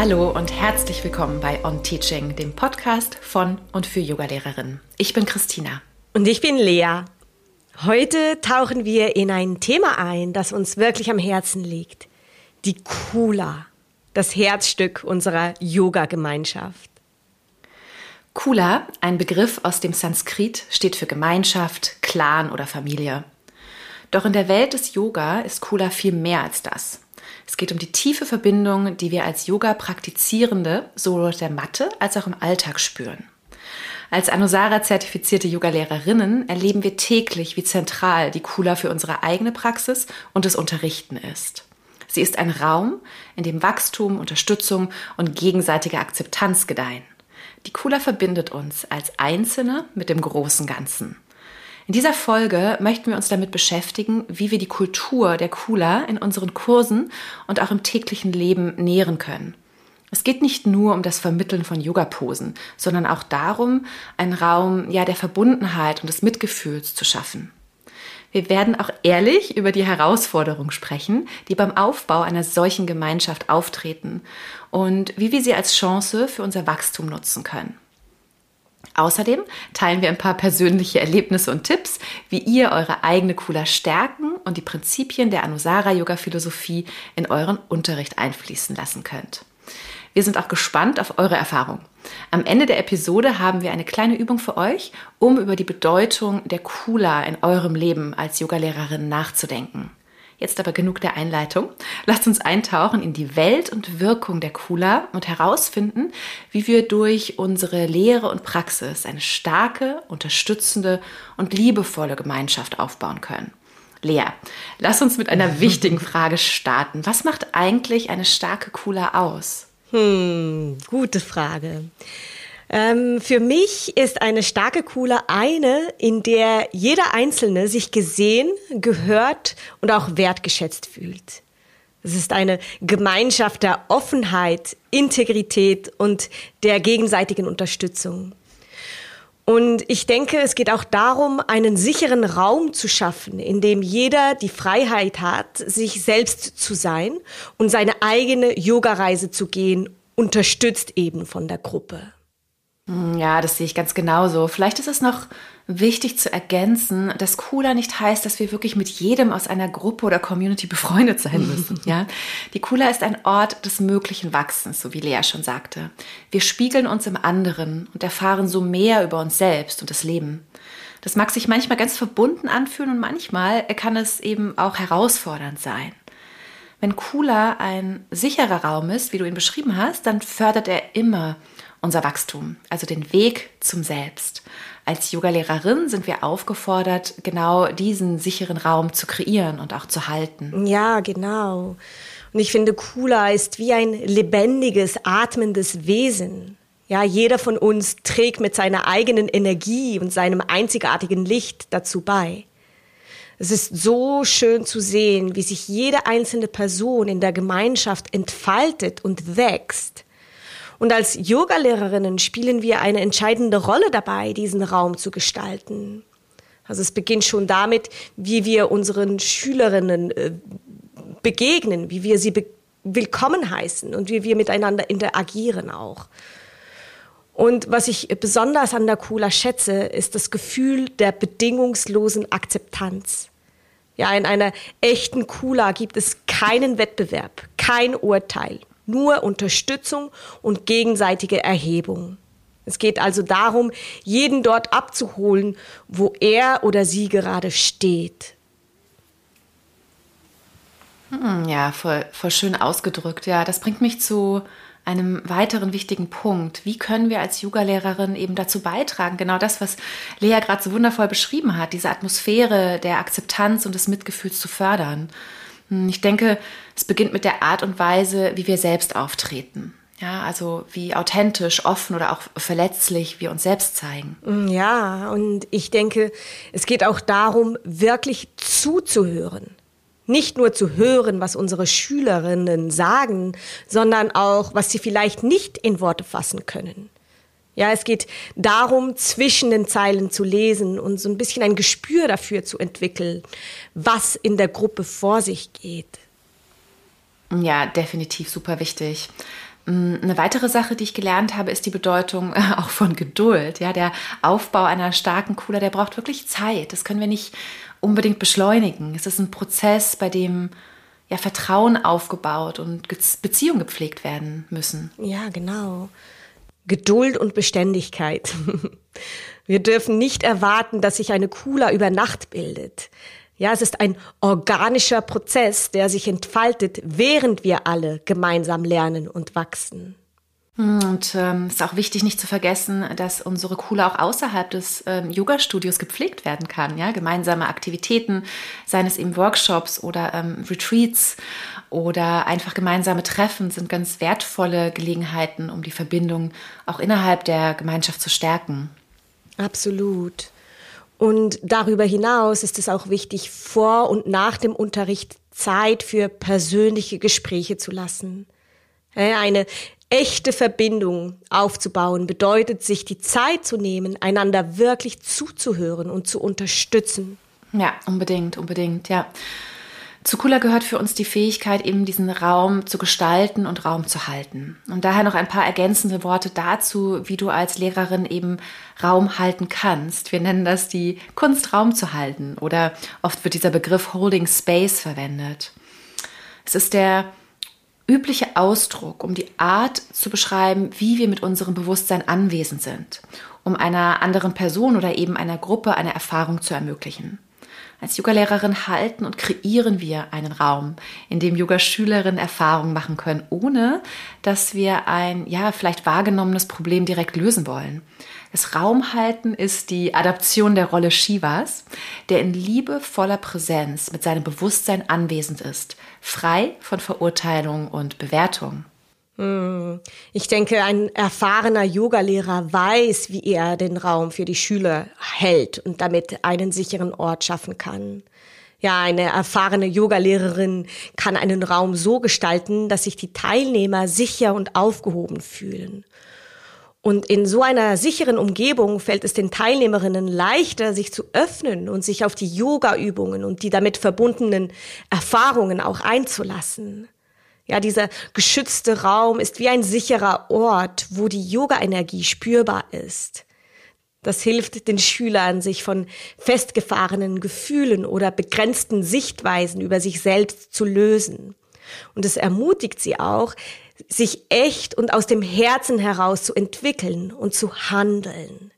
Hallo und herzlich willkommen bei On Teaching, dem Podcast von und für Yogalehrerinnen. Ich bin Christina. Und ich bin Lea. Heute tauchen wir in ein Thema ein, das uns wirklich am Herzen liegt. Die Kula, das Herzstück unserer Yoga-Gemeinschaft. Kula, ein Begriff aus dem Sanskrit, steht für Gemeinschaft, Clan oder Familie. Doch in der Welt des Yoga ist Kula viel mehr als das. Es geht um die tiefe Verbindung, die wir als Yoga-Praktizierende sowohl der Matte als auch im Alltag spüren. Als Anusara-zertifizierte Yoga-Lehrerinnen erleben wir täglich, wie zentral die Kula für unsere eigene Praxis und das Unterrichten ist. Sie ist ein Raum, in dem Wachstum, Unterstützung und gegenseitige Akzeptanz gedeihen. Die Kula verbindet uns als Einzelne mit dem großen Ganzen. In dieser Folge möchten wir uns damit beschäftigen, wie wir die Kultur der Kula in unseren Kursen und auch im täglichen Leben nähren können. Es geht nicht nur um das Vermitteln von Yoga-Posen, sondern auch darum, einen Raum ja, der Verbundenheit und des Mitgefühls zu schaffen. Wir werden auch ehrlich über die Herausforderungen sprechen, die beim Aufbau einer solchen Gemeinschaft auftreten und wie wir sie als Chance für unser Wachstum nutzen können. Außerdem teilen wir ein paar persönliche Erlebnisse und Tipps, wie ihr eure eigene Kula stärken und die Prinzipien der Anusara Yoga Philosophie in euren Unterricht einfließen lassen könnt. Wir sind auch gespannt auf eure Erfahrung. Am Ende der Episode haben wir eine kleine Übung für euch, um über die Bedeutung der Kula in eurem Leben als Yogalehrerin nachzudenken. Jetzt aber genug der Einleitung. Lasst uns eintauchen in die Welt und Wirkung der Kula und herausfinden, wie wir durch unsere Lehre und Praxis eine starke, unterstützende und liebevolle Gemeinschaft aufbauen können. Lea, lass uns mit einer wichtigen Frage starten. Was macht eigentlich eine starke Kula aus? Hm, gute Frage. Ähm, für mich ist eine starke Kula eine, in der jeder Einzelne sich gesehen, gehört und auch wertgeschätzt fühlt. Es ist eine Gemeinschaft der Offenheit, Integrität und der gegenseitigen Unterstützung. Und ich denke, es geht auch darum, einen sicheren Raum zu schaffen, in dem jeder die Freiheit hat, sich selbst zu sein und seine eigene Yoga-Reise zu gehen, unterstützt eben von der Gruppe. Hm, ja, das sehe ich ganz genauso. Vielleicht ist es noch wichtig zu ergänzen, dass Cooler nicht heißt, dass wir wirklich mit jedem aus einer Gruppe oder Community befreundet sein müssen. ja? Die Cooler ist ein Ort des möglichen Wachsens, so wie Lea schon sagte. Wir spiegeln uns im anderen und erfahren so mehr über uns selbst und das Leben. Das mag sich manchmal ganz verbunden anfühlen und manchmal kann es eben auch herausfordernd sein. Wenn Cooler ein sicherer Raum ist, wie du ihn beschrieben hast, dann fördert er immer unser Wachstum, also den Weg zum Selbst. Als Yogalehrerin sind wir aufgefordert, genau diesen sicheren Raum zu kreieren und auch zu halten. Ja, genau. Und ich finde, Kula ist wie ein lebendiges, atmendes Wesen. Ja, jeder von uns trägt mit seiner eigenen Energie und seinem einzigartigen Licht dazu bei. Es ist so schön zu sehen, wie sich jede einzelne Person in der Gemeinschaft entfaltet und wächst. Und als Yogalehrerinnen spielen wir eine entscheidende Rolle dabei, diesen Raum zu gestalten. Also es beginnt schon damit, wie wir unseren Schülerinnen äh, begegnen, wie wir sie willkommen heißen und wie wir miteinander interagieren auch. Und was ich besonders an der Kula schätze, ist das Gefühl der bedingungslosen Akzeptanz. Ja, in einer echten Kula gibt es keinen Wettbewerb, kein Urteil, nur Unterstützung und gegenseitige Erhebung. Es geht also darum, jeden dort abzuholen, wo er oder sie gerade steht. Hm, ja, voll, voll schön ausgedrückt. Ja, das bringt mich zu einem weiteren wichtigen Punkt. Wie können wir als Yoga-Lehrerin eben dazu beitragen, genau das, was Lea gerade so wundervoll beschrieben hat, diese Atmosphäre der Akzeptanz und des Mitgefühls zu fördern? Hm, ich denke, es beginnt mit der Art und Weise, wie wir selbst auftreten. Ja, also wie authentisch, offen oder auch verletzlich wir uns selbst zeigen. Mm, ja, und ich denke, es geht auch darum, wirklich zuzuhören. Nicht nur zu hören, was unsere Schülerinnen sagen, sondern auch, was sie vielleicht nicht in Worte fassen können. Ja, es geht darum, zwischen den Zeilen zu lesen und so ein bisschen ein Gespür dafür zu entwickeln, was in der Gruppe vor sich geht. Ja, definitiv super wichtig. Mm, eine weitere Sache, die ich gelernt habe, ist die Bedeutung auch von Geduld. Ja, der Aufbau einer starken Kula, der braucht wirklich Zeit. Das können wir nicht unbedingt beschleunigen. Es ist ein Prozess, bei dem ja Vertrauen aufgebaut und Beziehungen gepflegt werden müssen. Ja, genau. Geduld und Beständigkeit. Wir dürfen nicht erwarten, dass sich eine Kula über Nacht bildet. Ja, es ist ein organischer Prozess, der sich entfaltet, während wir alle gemeinsam lernen und wachsen. Und ähm, ist auch wichtig, nicht zu vergessen, dass unsere Kula auch außerhalb des ähm, Yoga-Studios gepflegt werden kann. Ja? Gemeinsame Aktivitäten, seien es eben Workshops oder ähm, Retreats oder einfach gemeinsame Treffen sind ganz wertvolle Gelegenheiten, um die Verbindung auch innerhalb der Gemeinschaft zu stärken. Absolut. Und darüber hinaus ist es auch wichtig, vor und nach dem Unterricht Zeit für persönliche Gespräche zu lassen. Eine echte Verbindung aufzubauen bedeutet, sich die Zeit zu nehmen, einander wirklich zuzuhören und zu unterstützen. Ja, unbedingt, unbedingt, ja. Zu Kula gehört für uns die Fähigkeit, eben diesen Raum zu gestalten und Raum zu halten. Und daher noch ein paar ergänzende Worte dazu, wie du als Lehrerin eben Raum halten kannst. Wir nennen das die Kunst, Raum zu halten. Oder oft wird dieser Begriff Holding Space verwendet. Es ist der übliche Ausdruck, um die Art zu beschreiben, wie wir mit unserem Bewusstsein anwesend sind, um einer anderen Person oder eben einer Gruppe eine Erfahrung zu ermöglichen. Als Yogalehrerin halten und kreieren wir einen Raum, in dem Yogaschülerinnen Erfahrungen machen können, ohne dass wir ein, ja, vielleicht wahrgenommenes Problem direkt lösen wollen. Das Raumhalten ist die Adaption der Rolle Shivas, der in liebevoller Präsenz mit seinem Bewusstsein anwesend ist, frei von Verurteilung und Bewertung. Hm. Ich denke, ein erfahrener Yogalehrer weiß, wie er den Raum für die Schüler hält und damit einen sicheren Ort schaffen kann. Ja, eine erfahrene Yogalehrerin kann einen Raum so gestalten, dass sich die Teilnehmer sicher und aufgehoben fühlen. Und in so einer sicheren Umgebung fällt es den Teilnehmerinnen leichter, sich zu öffnen und sich auf die Yoga-Übungen und die damit verbundenen Erfahrungen auch einzulassen. Ja, dieser geschützte Raum ist wie ein sicherer Ort, wo die Yoga-Energie spürbar ist. Das hilft den Schülern, sich von festgefahrenen Gefühlen oder begrenzten Sichtweisen über sich selbst zu lösen. Und es ermutigt sie auch, sich echt und aus dem Herzen heraus zu entwickeln und zu handeln.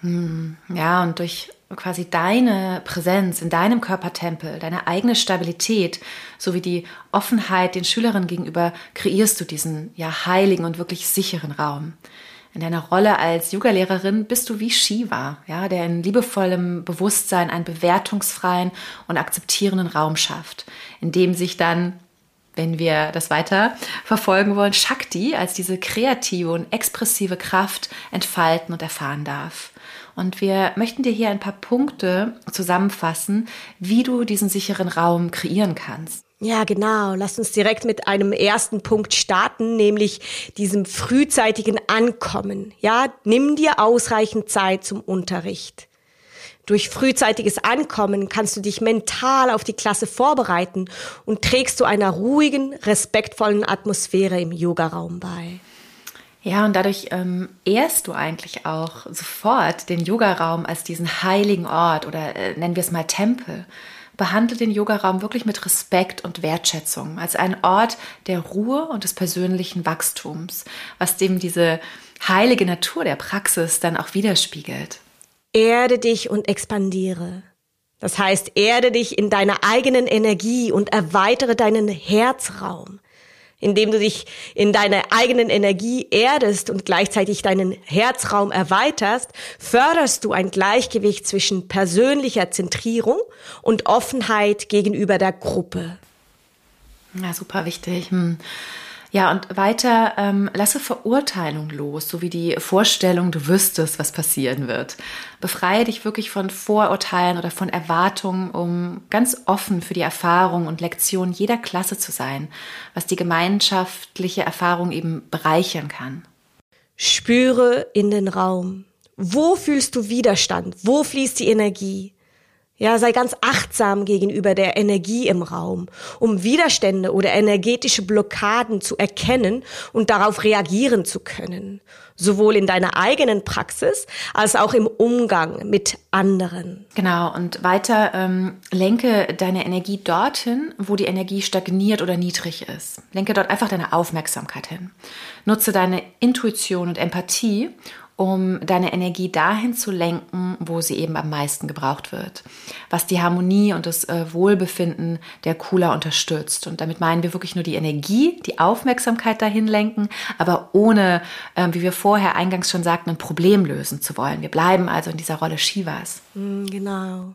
Hm, ja, und durch quasi deine Präsenz in deinem Körpertempel, deine eigene Stabilität sowie die Offenheit den Schülerinnen gegenüber kreierst du diesen ja heiligen und wirklich sicheren Raum. In deiner Rolle als Yogalehrerin bist du wie Shiva, ja, der in liebevollem Bewusstsein einen bewertungsfreien und akzeptierenden Raum schafft, in dem sich dann wenn wir das weiter verfolgen wollen, Shakti als diese kreative und expressive Kraft entfalten und erfahren darf. Und wir möchten dir hier ein paar Punkte zusammenfassen, wie du diesen sicheren Raum kreieren kannst. Ja, genau. Lass uns direkt mit einem ersten Punkt starten, nämlich diesem frühzeitigen Ankommen. Ja, nimm dir ausreichend Zeit zum Unterricht. Durch frühzeitiges Ankommen kannst du dich mental auf die Klasse vorbereiten und trägst zu einer ruhigen, respektvollen Atmosphäre im Yogaraum bei. Ja, und dadurch ähm, ehrst du eigentlich auch sofort den Yogaraum als diesen heiligen Ort oder äh, nennen wir es mal Tempel. Behandle den Yogaraum wirklich mit Respekt und Wertschätzung als einen Ort der Ruhe und des persönlichen Wachstums, was dem diese heilige Natur der Praxis dann auch widerspiegelt. Erde dich und expandiere. Das heißt, erde dich in deiner eigenen Energie und erweitere deinen Herzraum indem du dich in deiner eigenen Energie erdest und gleichzeitig deinen Herzraum erweiterst, förderst du ein Gleichgewicht zwischen persönlicher Zentrierung und Offenheit gegenüber der Gruppe. Ja, super wichtig. Hm. Ja, und weiter, ähm, lasse Verurteilung los, sowie die Vorstellung, du wüsstest, was passieren wird. Befreie dich wirklich von Vorurteilen oder von Erwartungen, um ganz offen für die Erfahrung und Lektion jeder Klasse zu sein, was die gemeinschaftliche Erfahrung eben bereichern kann. Spüre in den Raum. Wo fühlst du Widerstand? Wo fließt die Energie? Ja, sei ganz achtsam gegenüber der Energie im Raum, um Widerstände oder energetische Blockaden zu erkennen und darauf reagieren zu können, sowohl in deiner eigenen Praxis als auch im Umgang mit anderen. Genau, und weiter ähm, lenke deine Energie dorthin, wo die Energie stagniert oder niedrig ist. Lenke dort einfach deine Aufmerksamkeit hin. Nutze deine Intuition und Empathie, um deine Energie dahin zu lenken, wo sie eben am meisten gebraucht wird. Was die Harmonie und das äh, Wohlbefinden der Cooler unterstützt. Und damit meinen wir wirklich nur die Energie, die Aufmerksamkeit dahin lenken, aber ohne, äh, wie wir vorher eingangs schon sagten, ein Problem lösen zu wollen. Wir bleiben also in dieser Rolle Shivas. Mm, genau.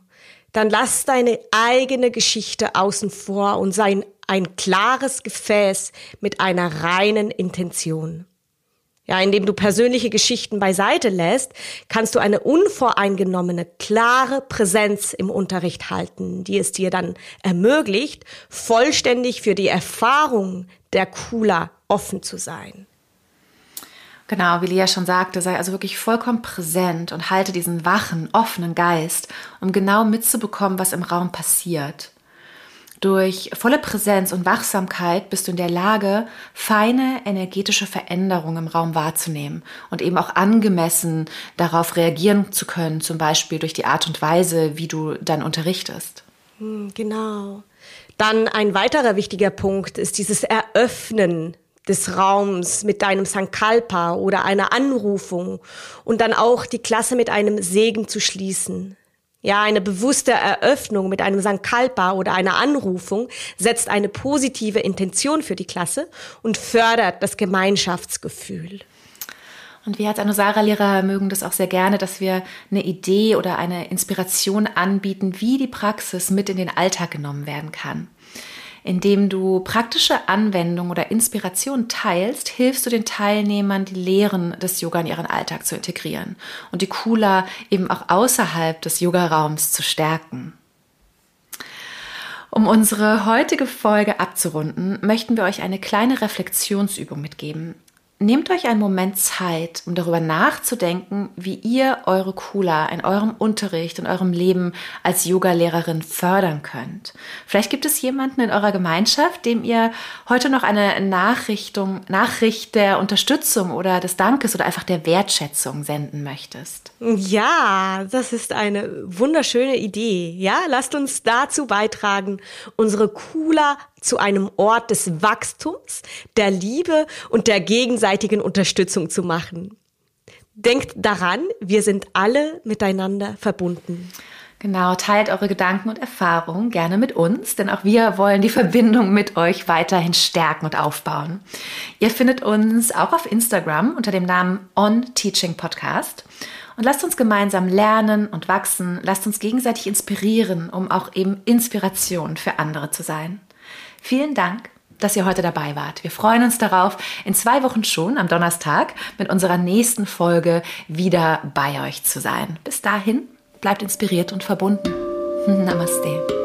Dann lass deine eigene Geschichte außen vor und sei ein klares Gefäß mit einer reinen Intention. Ja, indem du persönliche Geschichten beiseite lässt, kannst du eine unvoreingenommene, klare Präsenz im Unterricht halten, die es dir dann ermöglicht, vollständig für die Erfahrung der Kula offen zu sein. Genau, wie Lia schon sagte, sei also wirklich vollkommen präsent und halte diesen wachen, offenen Geist, um genau mitzubekommen, was im Raum passiert. Durch volle Präsenz und Wachsamkeit bist du in der Lage, feine energetische Veränderungen im Raum wahrzunehmen und eben auch angemessen darauf reagieren zu können, zum Beispiel durch die Art und Weise, wie du dann unterrichtest. Hm, genau. Dann ein weiterer wichtiger Punkt ist dieses Eröffnen des Raums mit deinem Sankalpa oder einer Anrufung und dann auch die Klasse mit einem Segen zu schließen. Ja, eine bewusste Eröffnung mit einem Sankalpa oder einer Anrufung setzt eine positive Intention für die Klasse und fördert das Gemeinschaftsgefühl. Und wir als Anusara-Lehrer mögen das auch sehr gerne, dass wir eine Idee oder eine Inspiration anbieten, wie die Praxis mit in den Alltag genommen werden kann. Indem du praktische Anwendungen oder Inspiration teilst, hilfst du den Teilnehmern, die Lehren des Yoga in ihren Alltag zu integrieren und die Kula eben auch außerhalb des Yoga-Raums zu stärken. Um unsere heutige Folge abzurunden, möchten wir euch eine kleine Reflexionsübung mitgeben, Nehmt euch einen Moment Zeit, um darüber nachzudenken, wie ihr eure Kula in eurem Unterricht, in eurem Leben als Yogalehrerin fördern könnt. Vielleicht gibt es jemanden in eurer Gemeinschaft, dem ihr heute noch eine Nachrichtung, Nachricht der Unterstützung oder des Dankes oder einfach der Wertschätzung senden möchtest. Ja, das ist eine wunderschöne Idee. Ja, lasst uns dazu beitragen, unsere Kula zu einem Ort des Wachstums, der Liebe und der gegenseitigen Unterstützung zu machen. Denkt daran, wir sind alle miteinander verbunden. Genau, teilt eure Gedanken und Erfahrungen gerne mit uns, denn auch wir wollen die Verbindung mit euch weiterhin stärken und aufbauen. Ihr findet uns auch auf Instagram unter dem Namen On Teaching Podcast. Und lasst uns gemeinsam lernen und wachsen, lasst uns gegenseitig inspirieren, um auch eben Inspiration für andere zu sein. Vielen Dank, dass ihr heute dabei wart. Wir freuen uns darauf, in zwei Wochen schon am Donnerstag mit unserer nächsten Folge wieder bei euch zu sein. Bis dahin, bleibt inspiriert und verbunden. Namaste.